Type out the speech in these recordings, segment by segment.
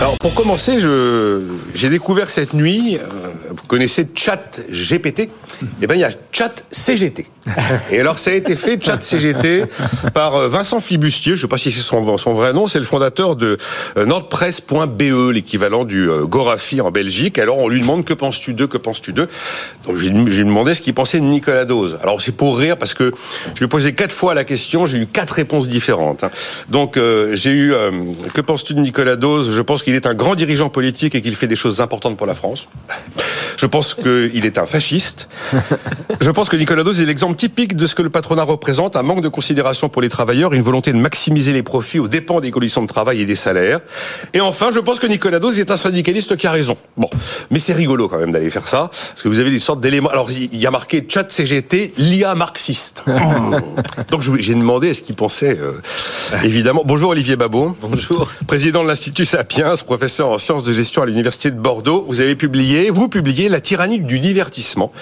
Alors pour commencer, j'ai découvert cette nuit, euh, vous connaissez Chat GPT, eh bien il y a Chat CGT. Et alors ça a été fait, Chat CGT, par euh, Vincent Flibustier, je ne sais pas si c'est son, vrai nom, c'est le fondateur de euh, nordpresse.be, l'équivalent du Gorafi en Belgique. Alors on lui demande que penses-tu d'eux, que penses-tu d'eux? Donc je lui, ai demandé ce qu'il pensait de Nicolas Dose. Alors c'est pour rire parce que je lui ai posé quatre fois la question, j'ai eu quatre réponses différentes. Hein. Donc j'ai eu que penses-tu de Nicolas Dose? Je pense qu'il est un grand dirigeant politique et qu'il fait des choses importantes pour la France. Je pense qu'il est un fasciste. Je pense que Nicolas Dose est l'exemple typique de ce que le patronat représente, un manque de considération pour les travailleurs, une volonté de maximiser les profits aux dépens des conditions de travail et des salaires. Et enfin, je pense que Nicolas Dose est un syndicaliste qui a raison. Bon, mais c'est rigolo quand même d'aller faire ça, parce que vous avez des sortes d'éléments. Alors, il y a marqué chat CGT, l'IA marxiste. Donc, j'ai demandé ce qu'il pensait, euh, évidemment. Bonjour Olivier Babot. Bonjour. Président de l'Institut Sapiens, professeur en sciences de gestion à l'Université de Bordeaux. Vous avez publié, vous publiez La tyrannie du divertissement.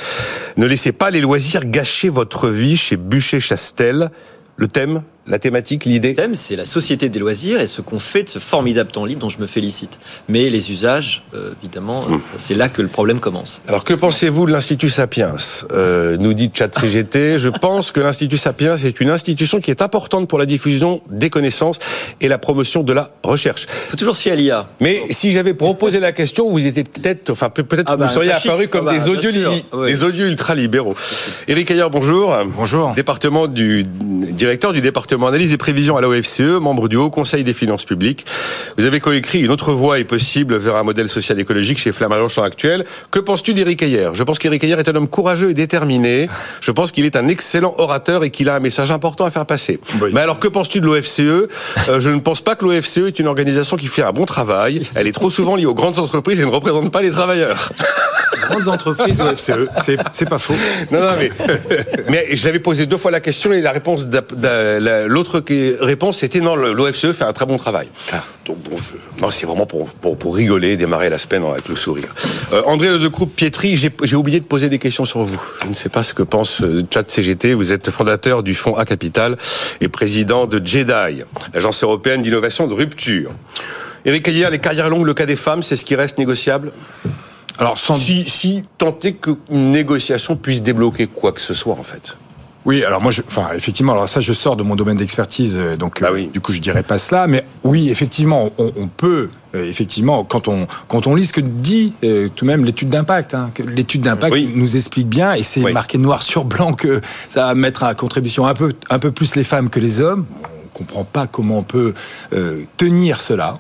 Ne laissez pas les loisirs gâcher votre vie chez Bûcher-Chastel. Le thème? La thématique, l'idée Le thème, c'est la société des loisirs et ce qu'on fait de ce formidable temps libre dont je me félicite. Mais les usages, euh, évidemment, hmm. c'est là que le problème commence. Alors, que pensez-vous de l'Institut Sapiens? Euh, Nous dit Chat CGT. je pense que l'Institut Sapiens est une institution qui est importante pour la diffusion des connaissances et la promotion de la recherche. Il faut toujours se fier à l'IA. Mais si j'avais proposé la question, vous étiez peut-être, enfin peut-être ah vous bah, seriez apparu comme ah bah, des odieux, des odieux ultra-libéraux. Éric Ayer, bonjour. Bonjour. Département du directeur du département analyse et prévision à la OFCE, membre du Haut Conseil des finances publiques. Vous avez coécrit Une autre voie est possible vers un modèle social écologique chez Flammarion Champ Actuel. Que penses-tu d'Éric Ayer Je pense qu'Éric Ayer est un homme courageux et déterminé. Je pense qu'il est un excellent orateur et qu'il a un message important à faire passer. Mais alors, que penses-tu de l'OFCE euh, Je ne pense pas que l'OFCE est une organisation qui fait un bon travail. Elle est trop souvent liée aux grandes entreprises et ne représente pas les travailleurs. Grandes entreprises OFCE, c'est pas faux. Non, non, mais, mais j'avais posé deux fois la question et la réponse L'autre réponse, c'était non, l'OFCE fait un très bon travail. Ah. Donc bon, non, c'est vraiment pour, pour, rigoler, démarrer la semaine avec le sourire. Euh, André Groupe Pietri, j'ai oublié de poser des questions sur vous. Je ne sais pas ce que pense euh, Chat CGT. Vous êtes fondateur du fonds A Capital et président de JEDI, l'agence européenne d'innovation de rupture. Éric Ayer, les carrières longues, le cas des femmes, c'est ce qui reste négociable? Alors, si, si tenter qu'une négociation puisse débloquer quoi que ce soit, en fait. Oui, alors moi, je, enfin, effectivement, alors ça, je sors de mon domaine d'expertise, euh, donc bah euh, du coup, je dirais pas cela, mais oui, effectivement, on, on peut, euh, effectivement, quand on quand on lit ce que dit tout de même l'étude d'impact, hein, l'étude d'impact nous explique bien, et c'est marqué noir sur blanc que ça va mettre à contribution un peu un peu plus les femmes que les hommes. On comprend pas comment on peut tenir cela.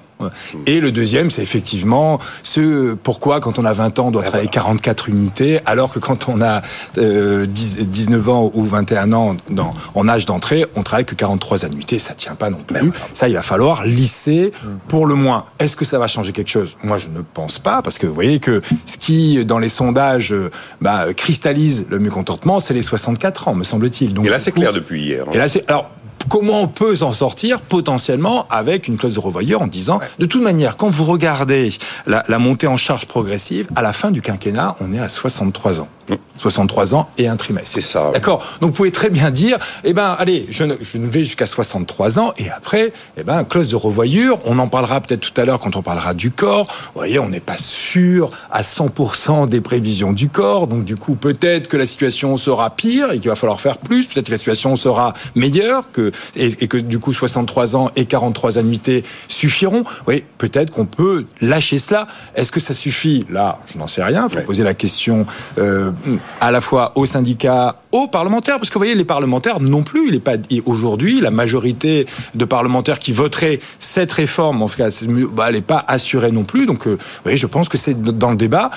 Et le deuxième, c'est effectivement ce pourquoi, quand on a 20 ans, on doit travailler 44 unités, alors que quand on a 19 euh, ans ou 21 ans dans, en âge d'entrée, on travaille que 43 annuités. Ça tient pas non plus. Ça, il va falloir lisser pour le moins. Est-ce que ça va changer quelque chose? Moi, je ne pense pas, parce que vous voyez que ce qui, dans les sondages, euh, bah, cristallise le mécontentement, c'est les 64 ans, me semble-t-il. Et là, c'est clair depuis hier. Hein. Et là, c'est alors comment on peut s'en sortir potentiellement avec une clause de revoyeur en disant, de toute manière, quand vous regardez la, la montée en charge progressive, à la fin du quinquennat, on est à 63 ans. 63 ans et un trimestre. C'est ça. D'accord. Donc vous pouvez très bien dire, eh ben allez, je ne, je ne vais jusqu'à 63 ans et après, eh ben clause de revoyure. On en parlera peut-être tout à l'heure quand on parlera du corps. Vous voyez, on n'est pas sûr à 100% des prévisions du corps. Donc du coup, peut-être que la situation sera pire et qu'il va falloir faire plus. Peut-être que la situation sera meilleure que et, que du coup 63 ans et 43 annuités suffiront. Oui, peut-être qu'on peut lâcher cela. Est-ce que ça suffit? Là, je n'en sais rien. Il faut poser la question. Euh, à la fois aux syndicats, aux parlementaires, parce que vous voyez, les parlementaires non plus, il est pas aujourd'hui la majorité de parlementaires qui voteraient cette réforme, en tout cas, bah, elle n'est pas assurée non plus. Donc, euh, vous voyez, je pense que c'est dans le débat.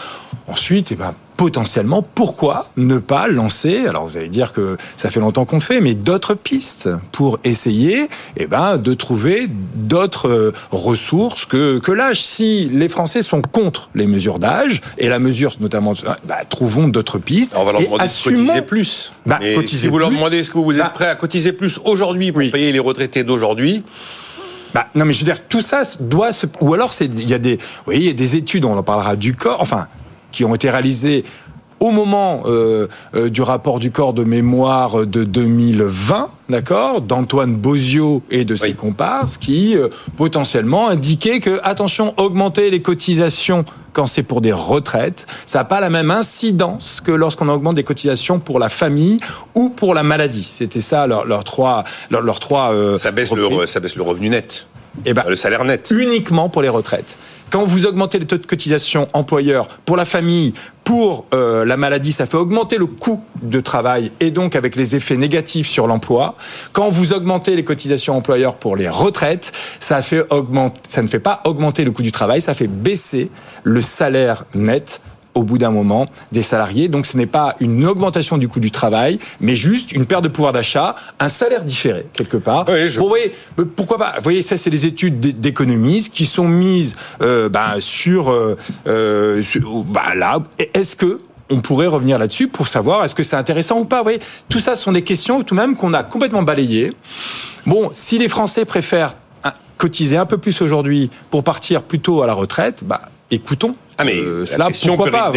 Ensuite, eh ben, potentiellement, pourquoi ne pas lancer, alors vous allez dire que ça fait longtemps qu'on le fait, mais d'autres pistes pour essayer eh ben, de trouver d'autres euh, ressources que, que l'âge. Si les Français sont contre les mesures d'âge, et la mesure notamment, bah, trouvons d'autres pistes. On va leur demander de cotiser plus. Bah, si vous leur demandez est-ce que vous êtes bah, prêt à cotiser plus aujourd'hui pour payer les retraités d'aujourd'hui, bah, non, mais je veux dire, tout ça doit se, ou alors il y a des, vous voyez, il y a des études, on en parlera du corps, enfin, qui ont été réalisées au moment euh, euh, du rapport du corps de mémoire de 2020, d'accord, d'Antoine Bozio et de ses comparses, qui euh, potentiellement indiquaient que attention, augmenter les cotisations quand c'est pour des retraites, ça n'a pas la même incidence que lorsqu'on augmente des cotisations pour la famille ou pour la maladie. C'était ça leurs trois, leurs trois. ça baisse le, ça baisse le revenu net. Et eh ben, le salaire net. Uniquement pour les retraites. Quand vous augmentez les taux de cotisation employeur pour la famille, pour euh, la maladie, ça fait augmenter le coût de travail et donc avec les effets négatifs sur l'emploi. Quand vous augmentez les cotisations employeurs pour les retraites, ça, fait augmenter, ça ne fait pas augmenter le coût du travail, ça fait baisser le salaire net au bout d'un moment des salariés. Donc ce n'est pas une augmentation du coût du travail, mais juste une perte de pouvoir d'achat, un salaire différé quelque part. Oui, Bon, voyez, euh, pourquoi pas? Vous voyez, ça c'est les études d'économistes qui sont mises euh, bah, sur, euh, euh bah, là. Est-ce que on pourrait revenir là-dessus pour savoir est-ce que c'est intéressant ou pas? Vous voyez, tout ça sont des questions tout de même qu'on a complètement balayées. Bon, si les Français préfèrent cotiser un peu plus aujourd'hui pour partir plus tôt à la retraite, bah écoutons. Ah mais euh, cela, pourquoi pas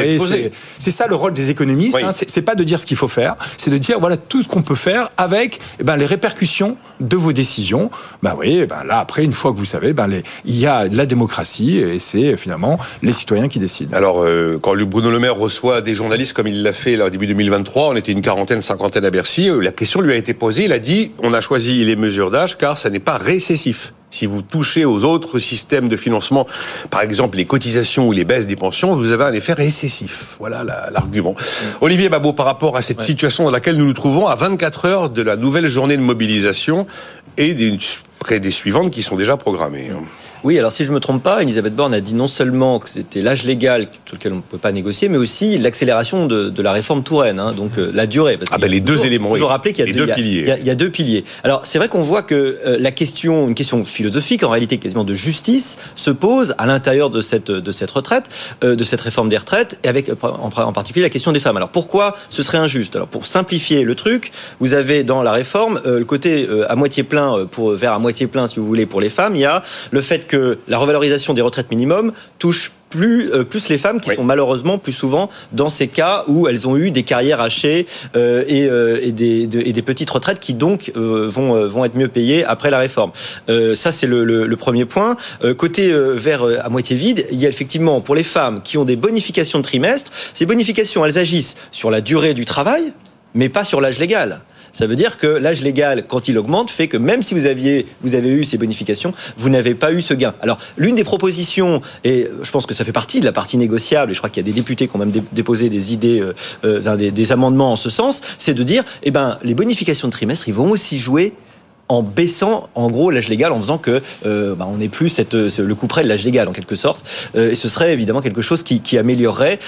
C'est ça le rôle des économistes. Hein, c'est pas de dire ce qu'il faut faire, c'est de dire voilà tout ce qu'on peut faire avec eh ben, les répercussions de vos décisions. Ben oui, eh ben là après une fois que vous savez, ben les, il y a la démocratie et c'est finalement les citoyens qui décident. Alors euh, quand Bruno Le Maire reçoit des journalistes comme il l'a fait là, au début 2023, on était une quarantaine, cinquantaine à Bercy. Euh, la question lui a été posée. Il a dit on a choisi les mesures d'âge car ça n'est pas récessif. Si vous touchez aux autres systèmes de financement, par exemple les cotisations ou les baisses des pensions, vous avez un effet récessif. Voilà l'argument. Olivier Babot, par rapport à cette situation dans laquelle nous nous trouvons à 24 heures de la nouvelle journée de mobilisation et des, près des suivantes qui sont déjà programmées. Hein. Oui, alors si je ne me trompe pas, Elisabeth Borne a dit non seulement que c'était l'âge légal sur lequel on ne peut pas négocier, mais aussi l'accélération de, de, la réforme Touraine, hein, donc euh, la durée. Parce ah ben les deux éléments. Je rappeler qu'il y, a deux piliers. Il y a, deux piliers. Alors c'est vrai qu'on voit que euh, la question, une question philosophique, en réalité quasiment de justice, se pose à l'intérieur de cette de cette retraite, euh, de cette réforme des retraites, et avec en, en, particulier la question des femmes. Alors pourquoi ce serait injuste? Alors pour simplifier le truc, vous avez dans la réforme le côté à moitié plein pour vers à moitié plein, si vous voulez, pour les femmes. Il y a le fait que la revalorisation des retraites minimum touche plus, euh, plus les femmes qui sont malheureusement plus souvent dans ces cas où elles ont eu des carrières hachées euh, et, euh, et, des, et, des, petites retraites qui donc vont, vont être mieux payées après la réforme. ça, c'est le, le, le, premier point. côté vers à moitié vide, il y a effectivement pour les femmes qui ont des bonifications de trimestre, ces bonifications, elles agissent sur la durée du travail, mais pas sur l'âge légal. Ça veut dire que l'âge légal, quand il augmente, fait que même si vous aviez, vous avez eu ces bonifications, vous n'avez pas eu ce gain. Alors, l'une des propositions, et je pense que ça fait partie de la partie négociable, et je crois qu'il y a des députés qui ont même déposé des idées, euh, euh des, des, amendements en ce sens, c'est de dire, eh ben, les bonifications de trimestre, ils vont aussi jouer en baissant en gros l'âge légal en faisant que euh, bah, on n'est plus cette, le coup près de l'âge légal en quelque sorte euh, et ce serait évidemment quelque chose qui, qui améliorerait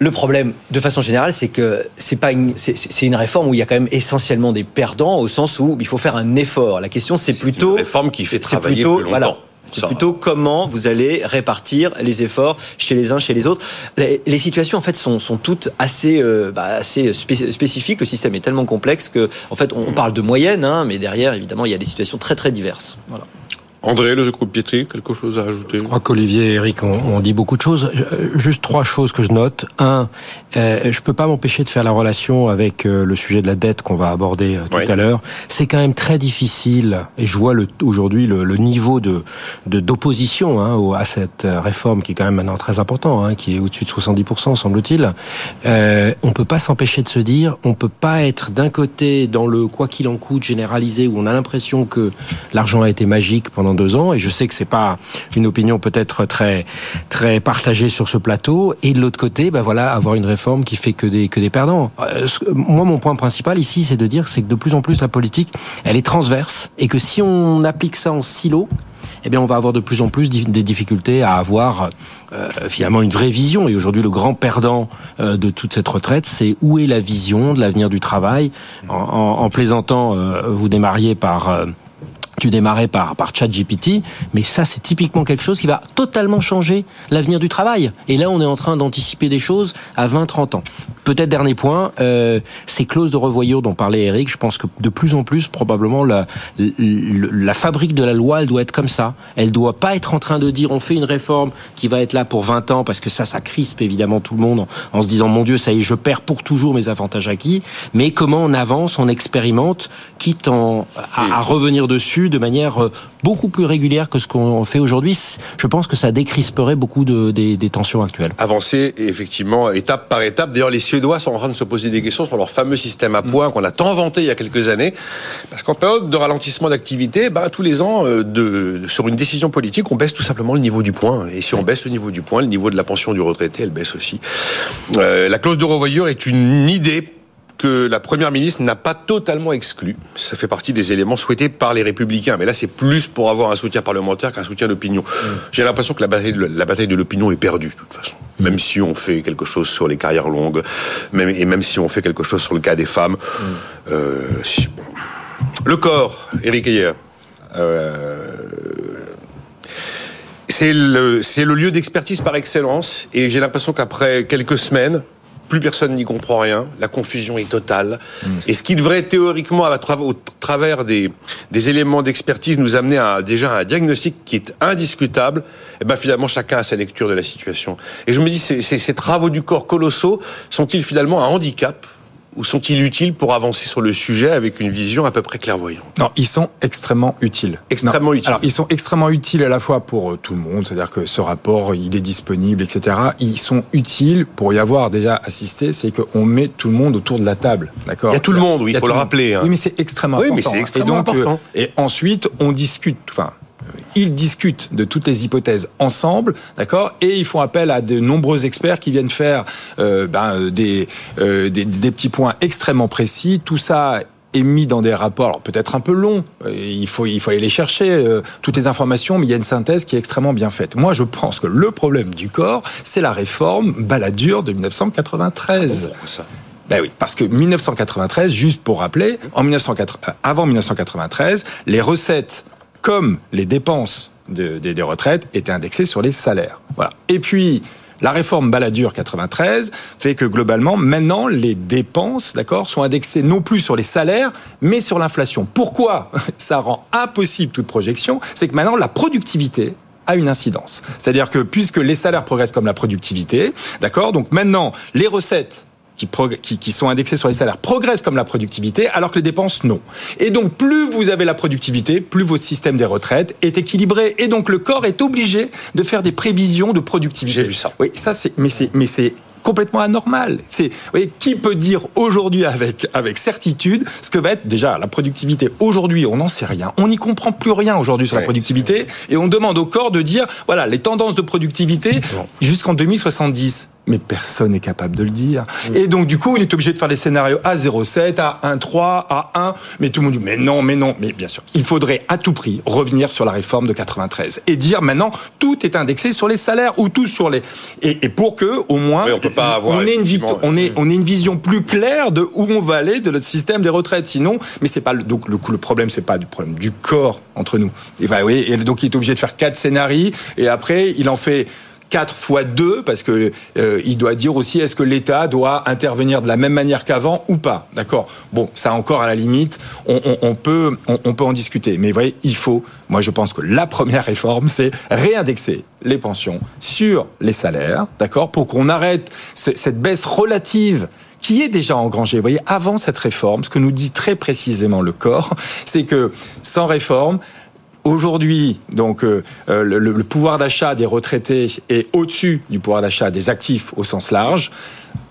le problème, de façon générale, c'est que c'est pas une, c'est une réforme où il y a quand même essentiellement des perdants au sens où il faut faire un effort. La question, c'est plutôt une réforme qui fait travailler plutôt, plus longtemps. C'est plutôt comment vous allez répartir les efforts chez les uns, chez les autres. Les, situations en fait sont, sont toutes assez, euh, bah, assez spécifiques. Le système est tellement complexe que en fait on, parle de moyenne, hein, mais derrière évidemment il y a des situations très très diverses. Voilà. André, le Pietri, quelque chose à ajouter Je crois qu'Olivier et Eric ont, dit beaucoup de choses. Euh, juste trois choses que je note. Un, euh, je peux pas m'empêcher de faire la relation avec euh, le sujet de la dette qu'on va aborder euh, tout à l'heure. C'est quand même très difficile, et je vois aujourd'hui le, le, niveau de d'opposition hein, à cette réforme qui est quand même maintenant très important, hein, qui est au-dessus de 70%, semble-t-il. Euh, on peut pas s'empêcher de se dire, on peut pas être d'un côté dans le quoi qu'il en coûte généralisé, où on a l'impression que l'argent a été magique pendant deux ans, et je sais que c'est pas une opinion peut-être très très partagée sur ce plateau. Et de l'autre côté, ben voilà, avoir une réforme qui fait que des que des perdants. Euh, moi, mon point principal ici, c'est de dire c'est que de plus en plus la politique, elle est transverse, et que si on applique ça en silo, eh bien, on va avoir de plus en plus des difficultés à avoir euh, finalement une vraie vision. Et aujourd'hui, le grand perdant euh, de toute cette retraite, c'est où est la vision de l'avenir du travail? En, en, plaisantant, euh, vous démarriez par tu démarrais par, par ChatGPT, mais ça, c'est typiquement quelque chose qui va totalement changer l'avenir du travail. Et là, on est en train d'anticiper des choses à 20, 30 ans. Peut-être dernier point, euh, ces clauses de revoyure dont parlait Eric, je pense que de plus en plus, probablement, la, la, fabrique de la loi, elle doit être comme ça. Elle doit pas être en train de dire, on fait une réforme qui va être là pour 20 ans, parce que ça, ça crispe évidemment tout le monde en, se disant, mon Dieu, ça y est, je perds pour toujours mes avantages acquis. Mais comment on avance, on expérimente, quitte en, à revenir dessus de manière euh, beaucoup plus régulière que ce qu'on fait aujourd'hui. Je pense que ça décrisperait beaucoup de, des, tensions actuelles. Avancer, effectivement, étape par étape. D'ailleurs, les Suédois sont en train de se poser des questions sur leur fameux système à points qu'on a tant vanté il y a quelques années. Parce qu'en période de ralentissement d'activité, bah, tous les ans, euh, sur une décision politique, on baisse tout simplement le niveau du point. Et si on baisse le niveau du point, le niveau de la pension du retraité, elle baisse aussi. Euh, la clause de revoyure est une idée que la première ministre n'a pas totalement exclu. Ça fait partie des éléments souhaités par les républicains. Mais là, c'est plus pour avoir un soutien parlementaire qu'un soutien d'opinion. Mm. J'ai l'impression que la bataille de, l'opinion est perdue, de toute façon. Même si on fait quelque chose sur les carrières longues, même, et même si on fait quelque chose sur le cas des femmes. Mm. Euh, Le corps, Éric Ayer. Euh, c'est le, le lieu d'expertise par excellence. Et j'ai l'impression qu'après quelques semaines, plus personne n'y comprend rien, la confusion est totale. Et ce qui devrait théoriquement, à au travers des, des éléments d'expertise, nous amener à déjà un diagnostic qui est indiscutable, et eh ben finalement chacun a sa lecture de la situation. Et je me dis, ces, ces travaux du corps colossaux sont-ils finalement un handicap ou sont-ils utiles pour avancer sur le sujet avec une vision à peu près clairvoyante? Non, ils sont extrêmement utiles. Extrêmement utiles. Alors, ils sont extrêmement utiles à la fois pour euh, tout le monde, c'est-à-dire que ce rapport, il est disponible, etc. Ils sont utiles pour y avoir déjà assisté, c'est qu'on met tout le monde autour de la table, d'accord? Il y a tout le monde, oui, il faut le rappeler. Hein. Oui, mais c'est extrêmement oui, important. mais c'est extrêmement et euh, important. et ensuite, on discute, enfin, ils discutent de toutes les hypothèses ensemble, d'accord, et ils font appel à de nombreux experts qui viennent faire euh, ben, euh, des, euh, des, des petits points extrêmement précis. Tout ça est mis dans des rapports, peut-être un peu longs, il faut, il faut aller les chercher, toutes les informations, mais il y a une synthèse qui est extrêmement bien faite. Moi, je pense que le problème du corps, c'est la réforme baladure de 1993. Oh, ça ben oui, parce que 1993, juste pour rappeler, en 1980, avant 1993, les recettes comme les dépenses des retraites étaient indexées sur les salaires. Voilà. Et puis, la réforme Balladur 93 fait que globalement, maintenant, les dépenses, d'accord, sont indexées non plus sur les salaires, mais sur l'inflation. Pourquoi ça rend impossible toute projection? C'est que maintenant, la productivité a une incidence. C'est-à-dire que puisque les salaires progressent comme la productivité, d'accord, donc maintenant, les recettes qui, qui, sont indexés sur les salaires progressent comme la productivité, alors que les dépenses, non. Et donc, plus vous avez la productivité, plus votre système des retraites est équilibré. Et donc, le corps est obligé de faire des prévisions de productivité. J'ai vu ça. Oui, ça, c'est, mais c'est, mais c'est complètement anormal. C'est, voyez, qui peut dire aujourd'hui avec, avec certitude ce que va être déjà la productivité? Aujourd'hui, on n'en sait rien. On n'y comprend plus rien aujourd'hui sur la productivité. Et on demande au corps de dire, voilà, les tendances de productivité jusqu'en 2070 mais personne n'est capable de le dire. Et donc, du coup, il est obligé de faire des scénarios à 0,7, à 1,3, à 1, mais tout le monde dit, mais non, mais non, mais bien sûr, il faudrait à tout prix revenir sur la réforme de 93 et dire maintenant, tout est indexé sur les salaires ou tout sur les... Et, pour que, au moins, on, peut pas avoir, on, ait une, on, ait, on ait une vision plus claire de où on va aller de notre système des retraites. Sinon, mais c'est pas le, donc le, le problème, c'est pas du problème du corps entre nous. Et bah oui, et donc il est obligé de faire quatre scénarios et après il en fait 4 fois 2 parce que euh, il doit dire aussi est-ce que l'État doit intervenir de la même manière qu'avant ou pas. D'accord? Bon, ça encore à la limite, on, on, on peut on, peut en discuter. Mais vous voyez, il faut. Moi, je pense que la première réforme, c'est réindexer les pensions sur les salaires, d'accord, pour qu'on arrête cette baisse relative qui est déjà engrangée. Vous voyez, avant cette réforme, ce que nous dit très précisément le corps, c'est que sans réforme, Aujourd'hui, donc euh, euh, le, pouvoir d'achat des retraités est au-dessus du pouvoir d'achat des actifs au sens large.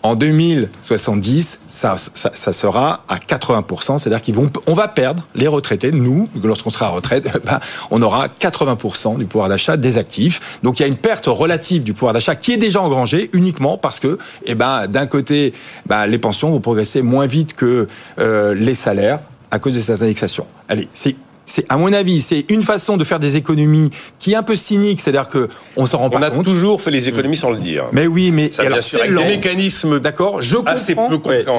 En 2070, ça, sera à 80%, c'est-à-dire qu'ils vont, on va perdre les retraités. Nous, lorsqu'on sera à retraite, ben, on aura 80% du pouvoir d'achat des actifs. Donc il y a une perte relative du pouvoir d'achat qui est déjà engrangée uniquement parce que, eh ben, d'un côté, ben, les pensions vont progresser moins vite que euh, les salaires à cause de cette indexation. Allez, c'est c'est à mon avis, c'est une façon de faire des économies qui est un peu cynique, c'est-à-dire que on s'en rend pas compte. On a toujours fait les économies sans le dire. Mais oui, mais ça, alors, c'est le mécanisme d'accord, je comprends,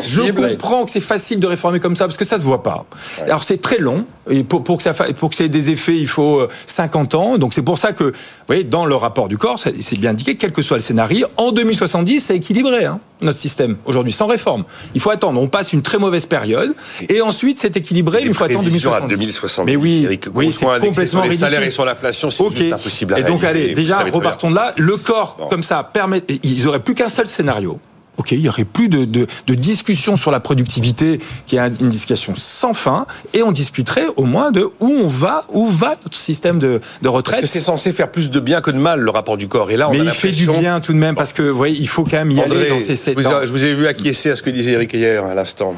Je comprends que c'est facile de réformer comme ça parce que ça se voit pas. Alors c'est très long et pour, pour que ça pour que ça ait des effets, il faut 50 euh, ans. Donc c'est pour ça que, vous voyez, dans le rapport du corps, c'est bien indiqué, quel que soit le scénario, en 2070, c'est équilibré hein, notre système aujourd'hui sans réforme. Il faut attendre. On passe une très mauvaise période et ensuite c'est équilibré une fois attendre 2070. 2070 oui, oui, c'est complètement sur les salaires et sur l'inflation, c'est juste impossible à Et donc, allez, déjà, repartons de là. Le corps, comme ça, permet. Ils auraient plus qu'un seul scénario. OK, il y aurait plus de, de, de, discussion sur la productivité, qui est une discussion sans fin, et on discuterait au moins de où on va, où va notre système de, de retraite. Parce que c'est censé faire plus de bien que de mal, le rapport du corps. Et là, on Mais il fait du bien tout de même, parce que, vous voyez, il faut quand même y aller dans ces sept Je vous ai vu acquiescer à ce que disait Eric hier à l'instant.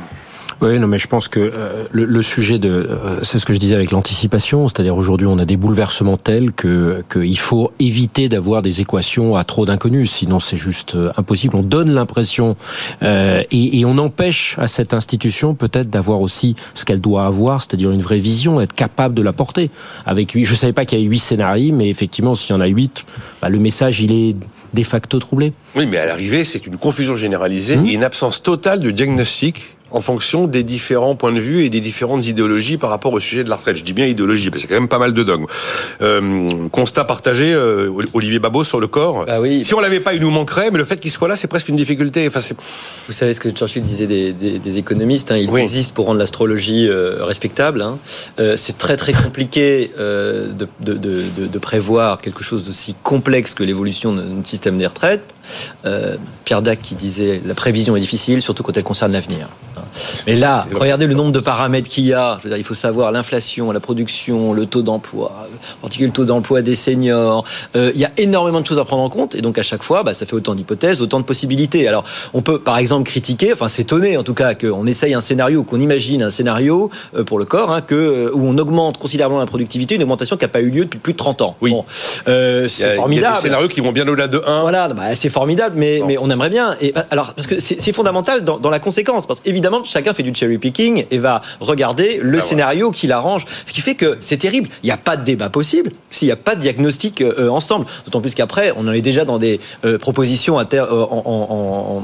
Oui, non, mais je pense que euh, le, le, sujet de, euh, c'est ce que je disais avec l'anticipation, c'est-à-dire aujourd'hui on a des bouleversements tels que qu'il faut éviter d'avoir des équations à trop d'inconnus, sinon c'est juste euh, impossible. On donne l'impression et, et, on empêche à cette institution peut-être d'avoir aussi ce qu'elle doit avoir, c'est-à-dire une vraie vision, être capable de la porter. Avec huit, je savais pas qu'il y avait huit scénarios, mais effectivement s'il y en a huit, bah, le message il est de facto troublé. Oui, mais à l'arrivée c'est une confusion généralisée mmh. et une absence totale de diagnostic en fonction des différents points de vue et des différentes idéologies par rapport au sujet de la retraite. Je dis bien idéologie, parce qu'il y a quand même pas mal de dogmes. Euh, constat partagé, euh, Olivier Babot, sur le corps. Bah oui. Si on l'avait pas, il nous manquerait, mais le fait qu'il soit là, c'est presque une difficulté. Enfin, Vous savez ce que Churchill disait des, des, des économistes, hein, il existe pour rendre l'astrologie euh, respectable. Hein. C'est très très compliqué de, de, de, de, prévoir quelque chose d'aussi complexe que l'évolution de notre système des retraites. Pierre Dac qui disait la prévision est difficile, surtout quand elle concerne l'avenir. Mais là, regardez le nombre de paramètres qu'il y a. il faut savoir l'inflation, la production, le taux d'emploi, en particulier le taux d'emploi des seniors. Euh, il y a énormément de choses à prendre en compte, et donc à chaque fois, bah, ça fait autant d'hypothèses, autant de possibilités. Alors, on peut par exemple critiquer, enfin s'étonner en tout cas, qu'on essaye un scénario, qu'on imagine un scénario euh, pour le corps, hein, que, euh, où on augmente considérablement la productivité, une augmentation qui n'a pas eu lieu depuis plus de 30 ans. Oui. c'est formidable. Il y a des scénarios qui vont bien au-delà de 1. Voilà, bah, c'est formidable, mais, mais on aimerait bien. Et, bah, alors, parce que c'est fondamental dans, dans la conséquence, parce qu'évidemment, chacun fait du cherry picking et va regarder le ah scénario qui l'arrange. Ce qui fait que c'est terrible. Il n'y a pas de débat possible s'il n'y a pas de diagnostic euh, ensemble. D'autant plus qu'après, on en est déjà dans des euh, propositions à terre, euh, en,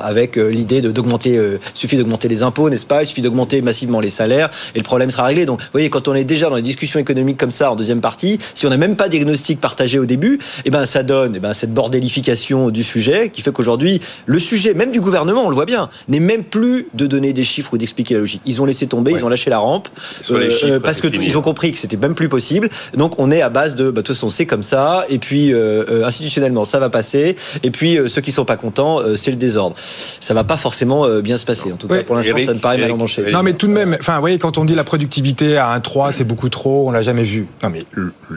avec l'idée d'augmenter. suffit d'augmenter les impôts, n'est-ce pas? Il suffit d'augmenter massivement les salaires et le problème sera réglé. Donc, vous voyez, quand on est déjà dans les discussions économiques comme ça en deuxième partie, si on n'a même pas de diagnostic partagé au début, eh ben ça donne eh ben, cette bordélification du sujet qui fait qu'aujourd'hui, le sujet, même du gouvernement, on le voit bien, n'est même plus de donner des chiffres ou d'expliquer la logique. Ils ont laissé tomber, ils ont lâché la rampe euh, euh, parce que ils ont compris que c'était même plus possible. Donc on est à base de, bah, de toute façon c'est comme ça. Et puis euh, institutionnellement ça va passer. Et puis ceux qui sont pas contents, c'est le désordre. Ça va pas forcément bien se passer. En tout cas pour l'instant ça me paraît mal emmanché. Non mais tout de même, enfin vous voyez quand on dit la productivité à 1,3 c'est beaucoup trop, on l'a jamais vu. Non mais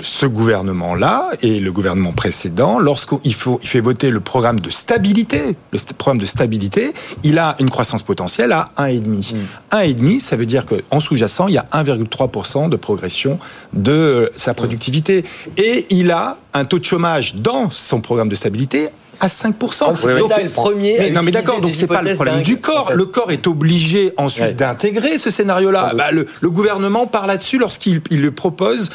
ce gouvernement là et le gouvernement précédent, lorsqu'il faut il fait voter le programme de stabilité, le programme de stabilité, il a une croissance potentielle à 1,5 1,5, mm. ça veut dire qu'en sous-jacent, il y a 1,3% de progression de sa productivité. Et il a un taux de chômage dans son programme de stabilité à 5%. Donc, le premier. Mais, non, mais d'accord, donc c'est pas le problème du corps. Le corps est obligé ensuite d'intégrer ce scénario-là. Bah, le, gouvernement part là-dessus lorsqu'il il propose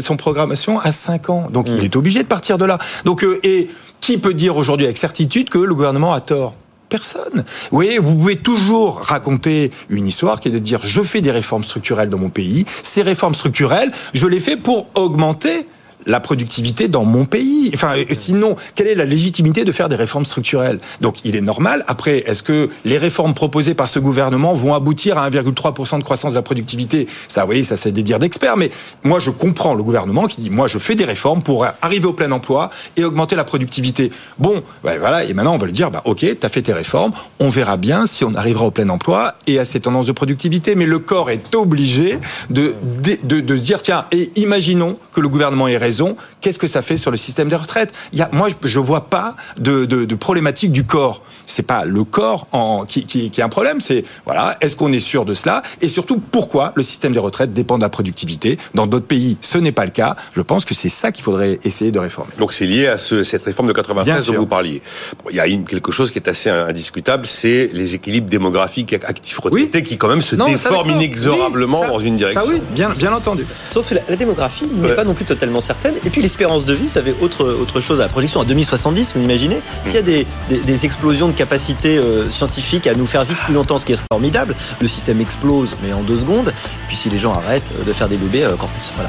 son programmation à 5 ans. Donc il mm. est obligé de partir de là. Donc, euh, et qui peut dire aujourd'hui avec certitude que le gouvernement a tort? Personne. Oui, vous pouvez toujours raconter une histoire qui est de dire je fais des réformes structurelles dans mon pays. Ces réformes structurelles, je les fais pour augmenter la productivité dans mon pays. Enfin, sinon, quelle est la légitimité de faire des réformes structurelles? Donc, il est normal. Après, est-ce que les réformes proposées par ce gouvernement vont aboutir à 1,3% de croissance de la productivité? Ça, oui, ça c'est des dires d'experts. Mais moi, je comprends le gouvernement qui dit, moi, je fais des réformes pour arriver au plein emploi et augmenter la productivité. Bon, ben voilà. Et maintenant, on va le dire, bah, ok, t'as fait tes réformes. On verra bien si on arrivera au plein emploi et à ces tendances de productivité. Mais le corps est obligé de, de se dire, tiens, et imaginons que le gouvernement ait raison qu'est-ce que ça fait sur le système des retraites? Il y a, Moi, je ne vois pas de, de, de, problématique du corps. C'est pas le corps en, qui, qui, qui est un problème, c'est voilà, est-ce qu'on est sûr de cela? Et surtout, pourquoi le système des retraites dépend de la productivité? Dans d'autres pays, ce n'est pas le cas. Je pense que c'est ça qu'il faudrait essayer de réformer. Donc c'est lié à ce, cette réforme de 93 dont vous parliez. il y a une, quelque chose qui est assez indiscutable, c'est les équilibres démographiques actifs retraités qui quand même se déforment inexorablement dans une direction. Ça oui, bien, bien entendu. Sauf que la, démographie n'est pas non plus totalement certaine. Et puis l'espérance de vie, ça avait autre, autre chose à la projection à 2070, vous imaginez S'il y a des, des, explosions de capacités euh, scientifiques à nous faire vivre plus longtemps, ce qui est formidable, le système explose, mais en deux secondes. Puis si les gens arrêtent de faire des bébés, euh, encore plus. Voilà.